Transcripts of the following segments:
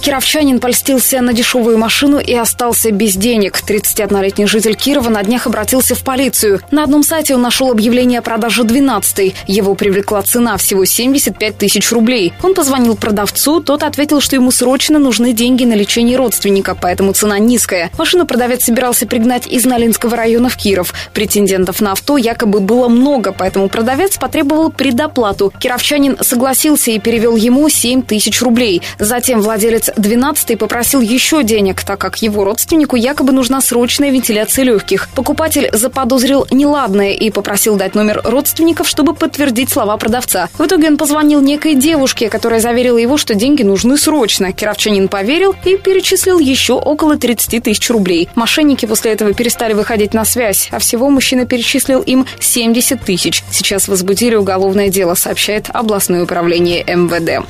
Кировчанин польстился на дешевую машину и остался без денег. 31-летний житель Кирова на днях обратился в полицию. На одном сайте он нашел объявление о продаже 12-й. Его привлекла цена всего 75 тысяч рублей. Он позвонил продавцу, тот ответил, что ему срочно нужны деньги на лечение родственника, поэтому цена низкая. Машину продавец собирался пригнать из Налинского района в Киров. Претендентов на авто якобы было много, поэтому продавец потребовал предоплату. Кировчанин согласился и перевел ему 7 тысяч рублей. Затем владелец 12 попросил еще денег, так как его родственнику якобы нужна срочная вентиляция легких. Покупатель заподозрил неладное и попросил дать номер родственников, чтобы подтвердить слова продавца. В итоге он позвонил некой девушке, которая заверила его, что деньги нужны срочно. Кировчанин поверил и перечислил еще около 30 тысяч рублей. Мошенники после этого перестали выходить на связь, а всего мужчина перечислил им 70 тысяч. Сейчас возбудили уголовное дело, сообщает областное управление МВД.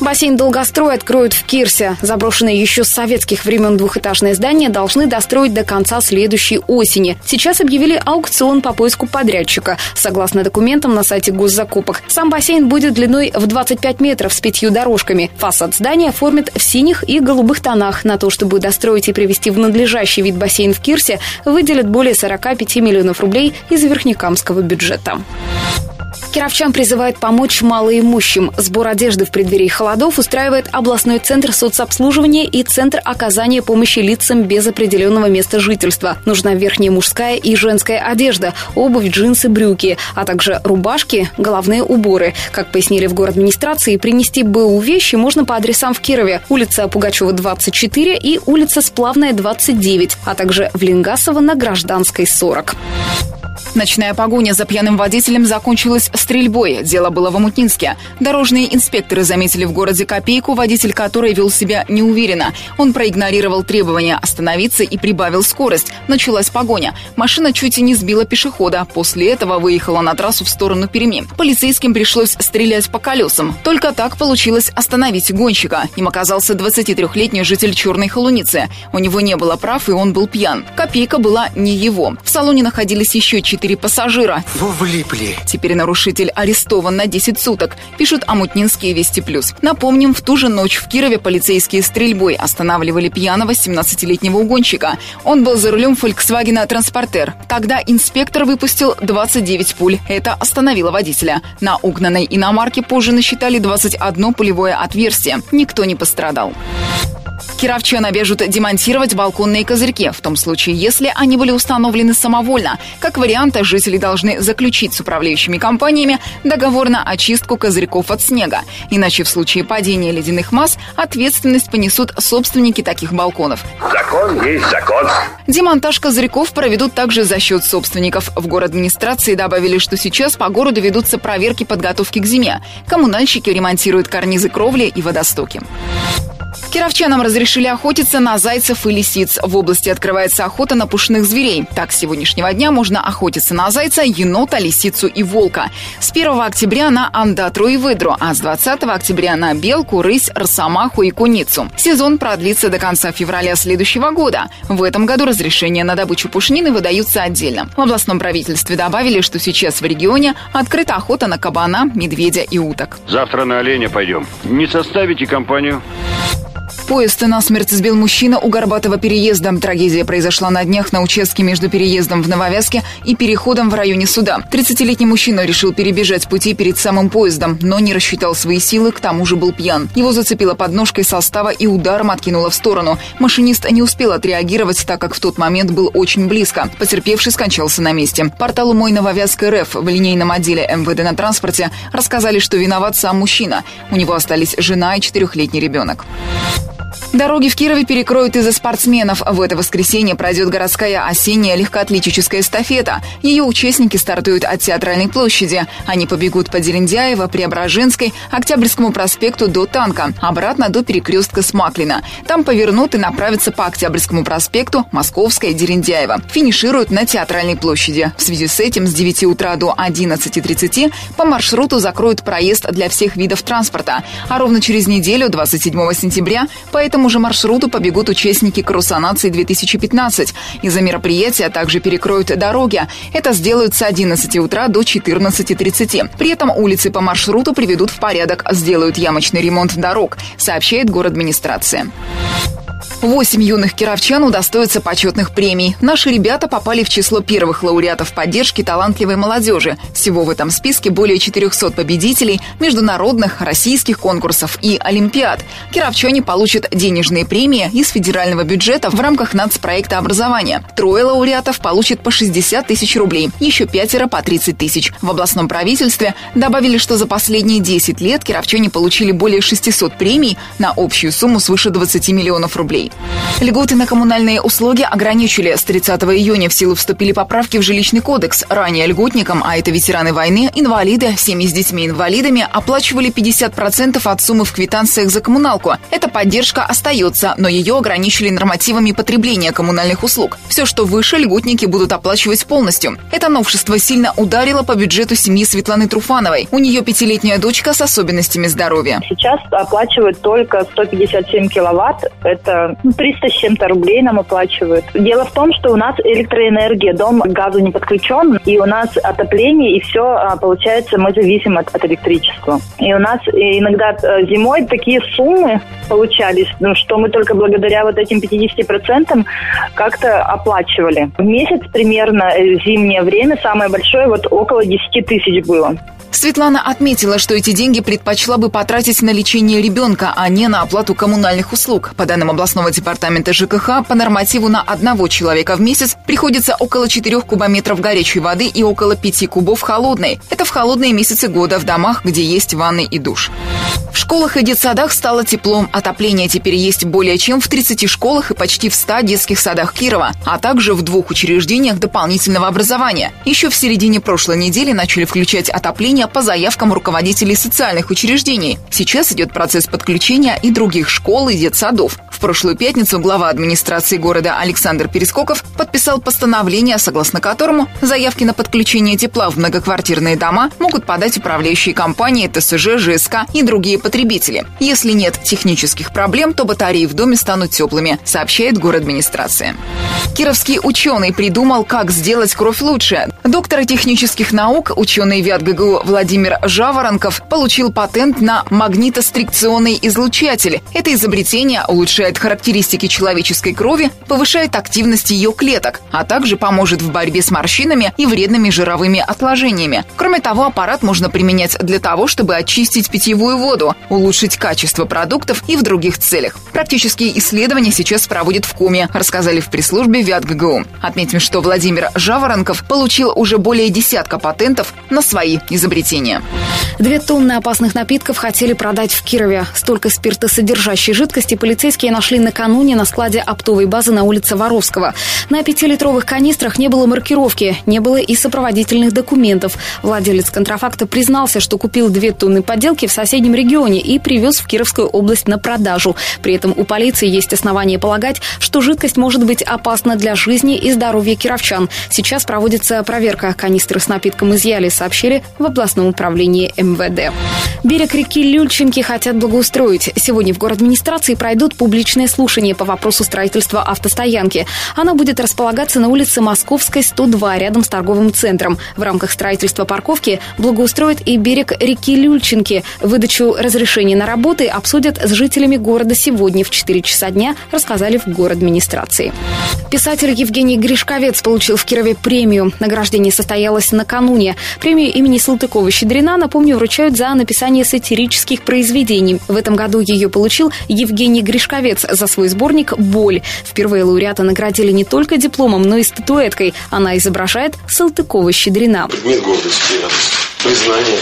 Бассейн «Долгострой» откроют в Кирсе. Заброшенное еще с советских времен двухэтажное здание должны достроить до конца следующей осени. Сейчас объявили аукцион по поиску подрядчика. Согласно документам на сайте госзакупок, сам бассейн будет длиной в 25 метров с пятью дорожками. Фасад здания оформят в синих и голубых тонах. На то, чтобы достроить и привести в надлежащий вид бассейн в Кирсе, выделят более 45 миллионов рублей из верхнекамского бюджета. Кировчан призывает помочь малоимущим. Сбор одежды в преддверии холодов устраивает областной центр соцобслуживания и центр оказания помощи лицам без определенного места жительства. Нужна верхняя мужская и женская одежда, обувь, джинсы, брюки, а также рубашки, головные уборы. Как пояснили в город администрации, принести БУ вещи можно по адресам в Кирове. Улица Пугачева, 24 и улица Сплавная, 29, а также в Ленгасово на Гражданской, 40. Ночная погоня за пьяным водителем закончилась стрельбой. Дело было в Амутнинске. Дорожные инспекторы заметили в городе копейку, водитель которой вел себя неуверенно. Он проигнорировал требования остановиться и прибавил скорость. Началась погоня. Машина чуть и не сбила пешехода. После этого выехала на трассу в сторону Перми. Полицейским пришлось стрелять по колесам. Только так получилось остановить гонщика. Им оказался 23-летний житель Черной Холуницы. У него не было прав, и он был пьян. Копейка была не его. В салоне находились еще четыре пассажира. Во влипли. Теперь нарушитель арестован на 10 суток, пишут Амутнинские Вести Плюс. Напомним, в ту же ночь в Кирове полицейские стрельбой останавливали пьяного 17-летнего угонщика. Он был за рулем Volkswagen Транспортер. Тогда инспектор выпустил 29 пуль. Это остановило водителя. На угнанной иномарке позже насчитали 21 пулевое отверстие. Никто не пострадал. Кировчан обяжут демонтировать балконные козырьки, в том случае, если они были установлены самовольно. Как вариант, жители должны заключить с управляющими компаниями договор на очистку козырьков от снега. Иначе в случае падения ледяных масс ответственность понесут собственники таких балконов. Закон есть закон. Демонтаж козырьков проведут также за счет собственников. В город администрации добавили, что сейчас по городу ведутся проверки подготовки к зиме. Коммунальщики ремонтируют карнизы кровли и водостоки. Кировчанам разрешили охотиться на зайцев и лисиц. В области открывается охота на пушных зверей. Так, с сегодняшнего дня можно охотиться на зайца, енота, лисицу и волка. С 1 октября на андатру и выдру, а с 20 октября на белку, рысь, росомаху и куницу. Сезон продлится до конца февраля следующего года. В этом году разрешения на добычу пушнины выдаются отдельно. В областном правительстве добавили, что сейчас в регионе открыта охота на кабана, медведя и уток. Завтра на оленя пойдем. Не составите компанию? Поезд насмерть сбил мужчина у Горбатого переезда. Трагедия произошла на днях на участке между переездом в Нововязке и переходом в районе суда. 30-летний мужчина решил перебежать пути перед самым поездом, но не рассчитал свои силы, к тому же был пьян. Его зацепило подножкой состава и ударом откинуло в сторону. Машинист не успел отреагировать, так как в тот момент был очень близко. Потерпевший скончался на месте. Порталу «Мой Нововязк РФ» в линейном отделе МВД на транспорте рассказали, что виноват сам мужчина. У него остались жена и четырехлетний ребенок. Дороги в Кирове перекроют из-за спортсменов. В это воскресенье пройдет городская осенняя легкоатлетическая эстафета. Ее участники стартуют от Театральной площади. Они побегут по Дерендяево, Преображенской, Октябрьскому проспекту до Танка, обратно до перекрестка Смаклина. Там повернут и направятся по Октябрьскому проспекту, Московская, Дерендяево. Финишируют на Театральной площади. В связи с этим с 9 утра до 11.30 по маршруту закроют проезд для всех видов транспорта. А ровно через неделю, 27 сентября, по этому же маршруту побегут участники Кросса нации-2015. Из-за мероприятия также перекроют дороги. Это сделают с 11 утра до 14.30. При этом улицы по маршруту приведут в порядок, сделают ямочный ремонт дорог, сообщает город администрация. Восемь юных кировчан удостоятся почетных премий. Наши ребята попали в число первых лауреатов поддержки талантливой молодежи. Всего в этом списке более 400 победителей международных, российских конкурсов и олимпиад. Кировчане получат денежные премии из федерального бюджета в рамках нацпроекта образования. Трое лауреатов получат по 60 тысяч рублей, еще пятеро по 30 тысяч. В областном правительстве добавили, что за последние 10 лет кировчане получили более 600 премий на общую сумму свыше 20 миллионов рублей. Льготы на коммунальные услуги ограничили. С 30 июня в силу вступили поправки в жилищный кодекс. Ранее льготникам, а это ветераны войны, инвалиды, семьи с детьми-инвалидами, оплачивали 50% от суммы в квитанциях за коммуналку. Эта поддержка остается, но ее ограничили нормативами потребления коммунальных услуг. Все, что выше, льготники будут оплачивать полностью. Это новшество сильно ударило по бюджету семьи Светланы Труфановой. У нее пятилетняя дочка с особенностями здоровья. Сейчас оплачивают только 157 киловатт. Это 300 с чем-то рублей нам оплачивают. Дело в том, что у нас электроэнергия, дом к газу не подключен, и у нас отопление, и все, а, получается, мы зависим от, от электричества. И у нас иногда э, зимой такие суммы получались, ну, что мы только благодаря вот этим 50% как-то оплачивали. В месяц примерно э, зимнее время самое большое вот около 10 тысяч было. Светлана отметила, что эти деньги предпочла бы потратить на лечение ребенка, а не на оплату коммунальных услуг. По данным областного департамента ЖКХ, по нормативу на одного человека в месяц приходится около 4 кубометров горячей воды и около 5 кубов холодной. Это в холодные месяцы года в домах, где есть ванны и душ. В школах и детсадах стало теплом. Отопление теперь есть более чем в 30 школах и почти в 100 детских садах Кирова, а также в двух учреждениях дополнительного образования. Еще в середине прошлой недели начали включать отопление по заявкам руководителей социальных учреждений. Сейчас идет процесс подключения и других школ и детсадов. В прошлую пятницу глава администрации города Александр Перескоков подписал постановление, согласно которому заявки на подключение тепла в многоквартирные дома могут подать управляющие компании, ТСЖ, ЖСК и другие потребители. Если нет технических проблем, то батареи в доме станут теплыми, сообщает город администрация. Кировский ученый придумал, как сделать кровь лучше. Доктор технических наук, ученый ВИАТ ГГУ Владимир Жаворонков получил патент на магнитострикционный излучатель. Это изобретение улучшает характеристики человеческой крови, повышает активность ее клеток, а также поможет в борьбе с морщинами и вредными жировыми отложениями. Кроме того, аппарат можно применять для того, чтобы очистить питьевую воду, улучшить качество продуктов и в других целях. Практические исследования сейчас проводят в Коме, рассказали в пресс-службе ВИАТ ГГУ. Отметим, что Владимир Жаворонков получил уже более десятка патентов на свои изобретения изобретения. Две тонны опасных напитков хотели продать в Кирове. Столько спиртосодержащей жидкости полицейские нашли накануне на складе оптовой базы на улице Воровского. На пятилитровых канистрах не было маркировки, не было и сопроводительных документов. Владелец контрафакта признался, что купил две тонны подделки в соседнем регионе и привез в Кировскую область на продажу. При этом у полиции есть основания полагать, что жидкость может быть опасна для жизни и здоровья кировчан. Сейчас проводится проверка. Канистры с напитком изъяли, сообщили в областном областном управлении МВД. Берег реки Люльчинки хотят благоустроить. Сегодня в город администрации пройдут публичные слушания по вопросу строительства автостоянки. Она будет располагаться на улице Московской, 102, рядом с торговым центром. В рамках строительства парковки благоустроят и берег реки Люльчинки. Выдачу разрешений на работы обсудят с жителями города сегодня в 4 часа дня, рассказали в город администрации. Писатель Евгений Гришковец получил в Кирове премию. Награждение состоялось накануне. Премию имени Салтыкова Салтыкова-Щедрина, напомню, вручают за написание сатирических произведений. В этом году ее получил Евгений Гришковец за свой сборник «Боль». Впервые лауреата наградили не только дипломом, но и статуэткой. Она изображает Салтыкова-Щедрина. Предмет гордости признание.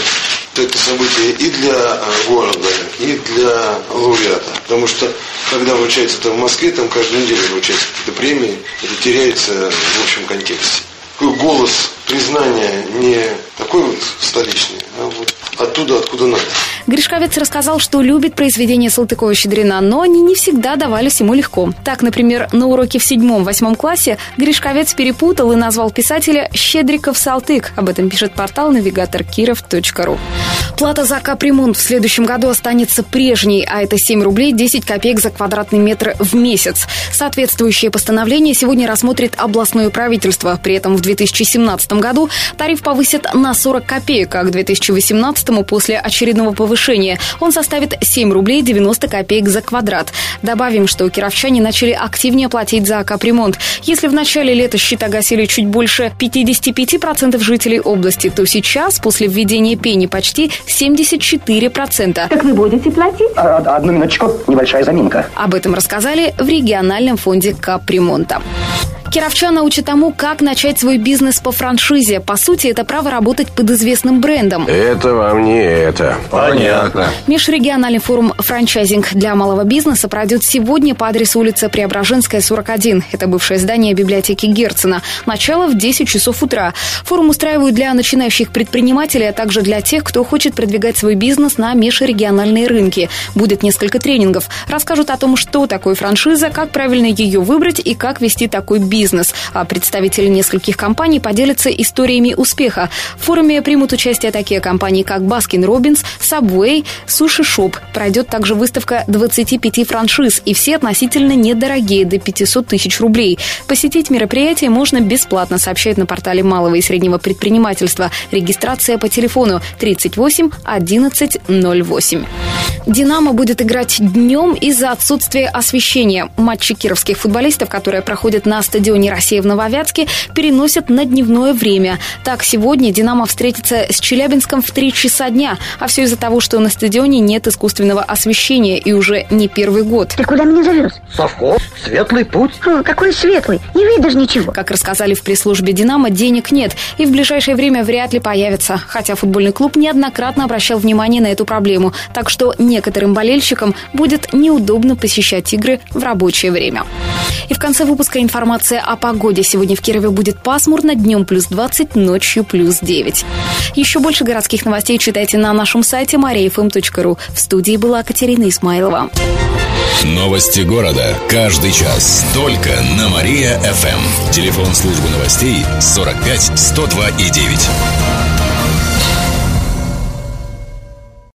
Это событие и для а, города, и для лауреата. Потому что, когда вручается это в Москве, там каждую неделю вручаются какие-то премии, это теряется в общем контексте такой голос признания не такой вот столичный, а вот оттуда, откуда надо. Гришковец рассказал, что любит произведения Салтыкова-Щедрина, но они не всегда давались ему легко. Так, например, на уроке в седьмом-восьмом классе Гришковец перепутал и назвал писателя Щедриков Салтык. Об этом пишет портал навигатор киров.ру. Плата за капремонт в следующем году останется прежней, а это 7 рублей 10 копеек за квадратный метр в месяц. Соответствующее постановление сегодня рассмотрит областное правительство. При этом в 2017 году тариф повысит на 40 копеек, а к 2018 после очередного повышения он составит 7 рублей 90 копеек за квадрат. Добавим, что кировчане начали активнее платить за капремонт. Если в начале лета счета гасили чуть больше 55% жителей области, то сейчас, после введения пени, почти 74%. Как вы будете платить? А, одну минуточку, небольшая заминка. Об этом рассказали в региональном фонде капремонта. Кировчана учат тому, как начать свой бизнес по франшизе. По сути, это право работать под известным брендом. Это вам не это. Понятно. Межрегиональный форум «Франчайзинг для малого бизнеса» пройдет сегодня по адресу улица Преображенская, 41. Это бывшее здание библиотеки Герцена. Начало в 10 часов утра. Форум устраивают для начинающих предпринимателей, а также для тех, кто хочет продвигать свой бизнес на межрегиональные рынки. Будет несколько тренингов. Расскажут о том, что такое франшиза, как правильно ее выбрать и как вести такой бизнес бизнес, а представители нескольких компаний поделятся историями успеха. В форуме примут участие такие компании, как Baskin Robbins, Subway, Суши Шоп. Пройдет также выставка 25 франшиз, и все относительно недорогие, до 500 тысяч рублей. Посетить мероприятие можно бесплатно, сообщает на портале малого и среднего предпринимательства. Регистрация по телефону 38 11 08. «Динамо» будет играть днем из-за отсутствия освещения. Матчи кировских футболистов, которые проходят на стадионе стадионе «Россия» в Нововятске переносят на дневное время. Так, сегодня «Динамо» встретится с Челябинском в 3 часа дня. А все из-за того, что на стадионе нет искусственного освещения и уже не первый год. Ты куда меня зовешь? Совхоз, светлый путь. О, какой светлый, не видишь ничего. Как рассказали в пресс-службе «Динамо», денег нет и в ближайшее время вряд ли появится. Хотя футбольный клуб неоднократно обращал внимание на эту проблему. Так что некоторым болельщикам будет неудобно посещать игры в рабочее время. И в конце выпуска информация о погоде. Сегодня в Кирове будет пасмурно, днем плюс 20, ночью плюс 9. Еще больше городских новостей читайте на нашем сайте mariafm.ru. В студии была Катерина Исмайлова. Новости города. Каждый час. Только на Мария-ФМ. Телефон службы новостей 45 102 и 9.